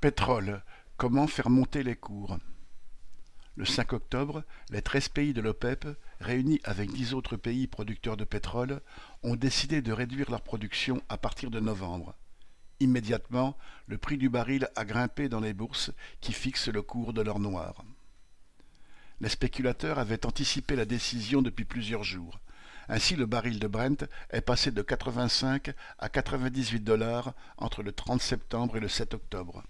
Pétrole, comment faire monter les cours Le 5 octobre, les treize pays de l'OPEP, réunis avec dix autres pays producteurs de pétrole, ont décidé de réduire leur production à partir de novembre. Immédiatement, le prix du baril a grimpé dans les bourses qui fixent le cours de l'or noir. Les spéculateurs avaient anticipé la décision depuis plusieurs jours. Ainsi, le baril de Brent est passé de 85 à 98 dollars entre le 30 septembre et le 7 octobre.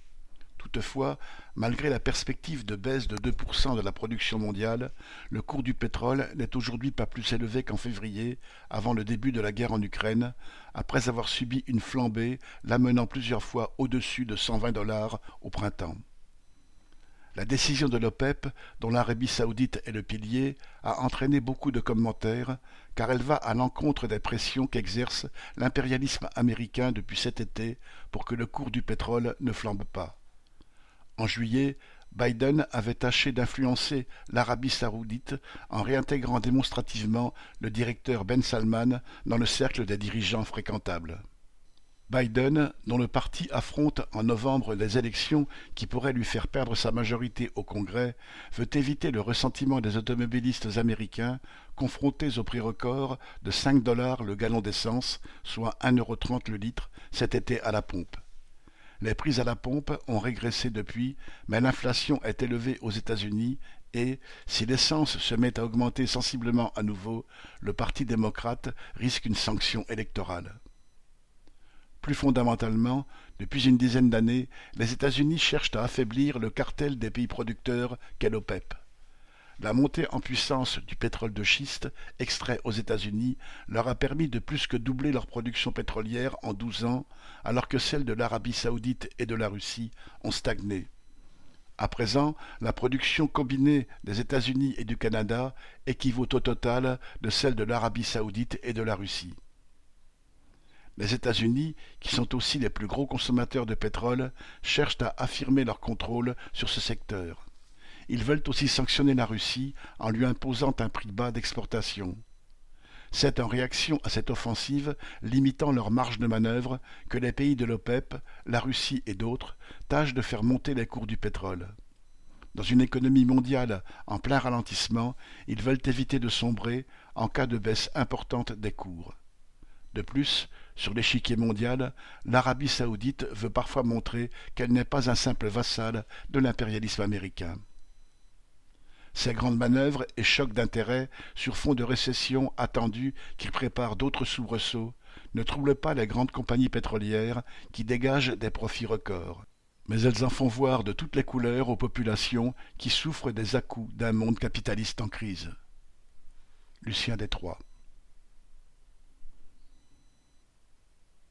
Toutefois, malgré la perspective de baisse de 2% de la production mondiale, le cours du pétrole n'est aujourd'hui pas plus élevé qu'en février, avant le début de la guerre en Ukraine, après avoir subi une flambée l'amenant plusieurs fois au-dessus de 120 dollars au printemps. La décision de l'OPEP, dont l'Arabie saoudite est le pilier, a entraîné beaucoup de commentaires, car elle va à l'encontre des pressions qu'exerce l'impérialisme américain depuis cet été pour que le cours du pétrole ne flambe pas. En juillet, Biden avait tâché d'influencer l'Arabie saoudite en réintégrant démonstrativement le directeur Ben Salman dans le cercle des dirigeants fréquentables. Biden, dont le parti affronte en novembre des élections qui pourraient lui faire perdre sa majorité au Congrès, veut éviter le ressentiment des automobilistes américains confrontés au prix record de 5 dollars le gallon d'essence, soit 1,30 euro le litre, cet été à la pompe. Les prix à la pompe ont régressé depuis, mais l'inflation est élevée aux États-Unis et, si l'essence se met à augmenter sensiblement à nouveau, le Parti démocrate risque une sanction électorale. Plus fondamentalement, depuis une dizaine d'années, les États-Unis cherchent à affaiblir le cartel des pays producteurs qu'est l'OPEP. La montée en puissance du pétrole de schiste, extrait aux États-Unis, leur a permis de plus que doubler leur production pétrolière en douze ans, alors que celles de l'Arabie saoudite et de la Russie ont stagné. À présent, la production combinée des États-Unis et du Canada équivaut au total de celle de l'Arabie saoudite et de la Russie. Les États-Unis, qui sont aussi les plus gros consommateurs de pétrole, cherchent à affirmer leur contrôle sur ce secteur. Ils veulent aussi sanctionner la Russie en lui imposant un prix bas d'exportation. C'est en réaction à cette offensive limitant leur marge de manœuvre que les pays de l'OPEP, la Russie et d'autres tâchent de faire monter les cours du pétrole. Dans une économie mondiale en plein ralentissement, ils veulent éviter de sombrer en cas de baisse importante des cours. De plus, sur l'échiquier mondial, l'Arabie saoudite veut parfois montrer qu'elle n'est pas un simple vassal de l'impérialisme américain. Ces grandes manœuvres et chocs d'intérêt sur fond de récession attendue qui prépare d'autres soubresauts ne troublent pas les grandes compagnies pétrolières qui dégagent des profits records. Mais elles en font voir de toutes les couleurs aux populations qui souffrent des à-coups d'un monde capitaliste en crise. Lucien Détroit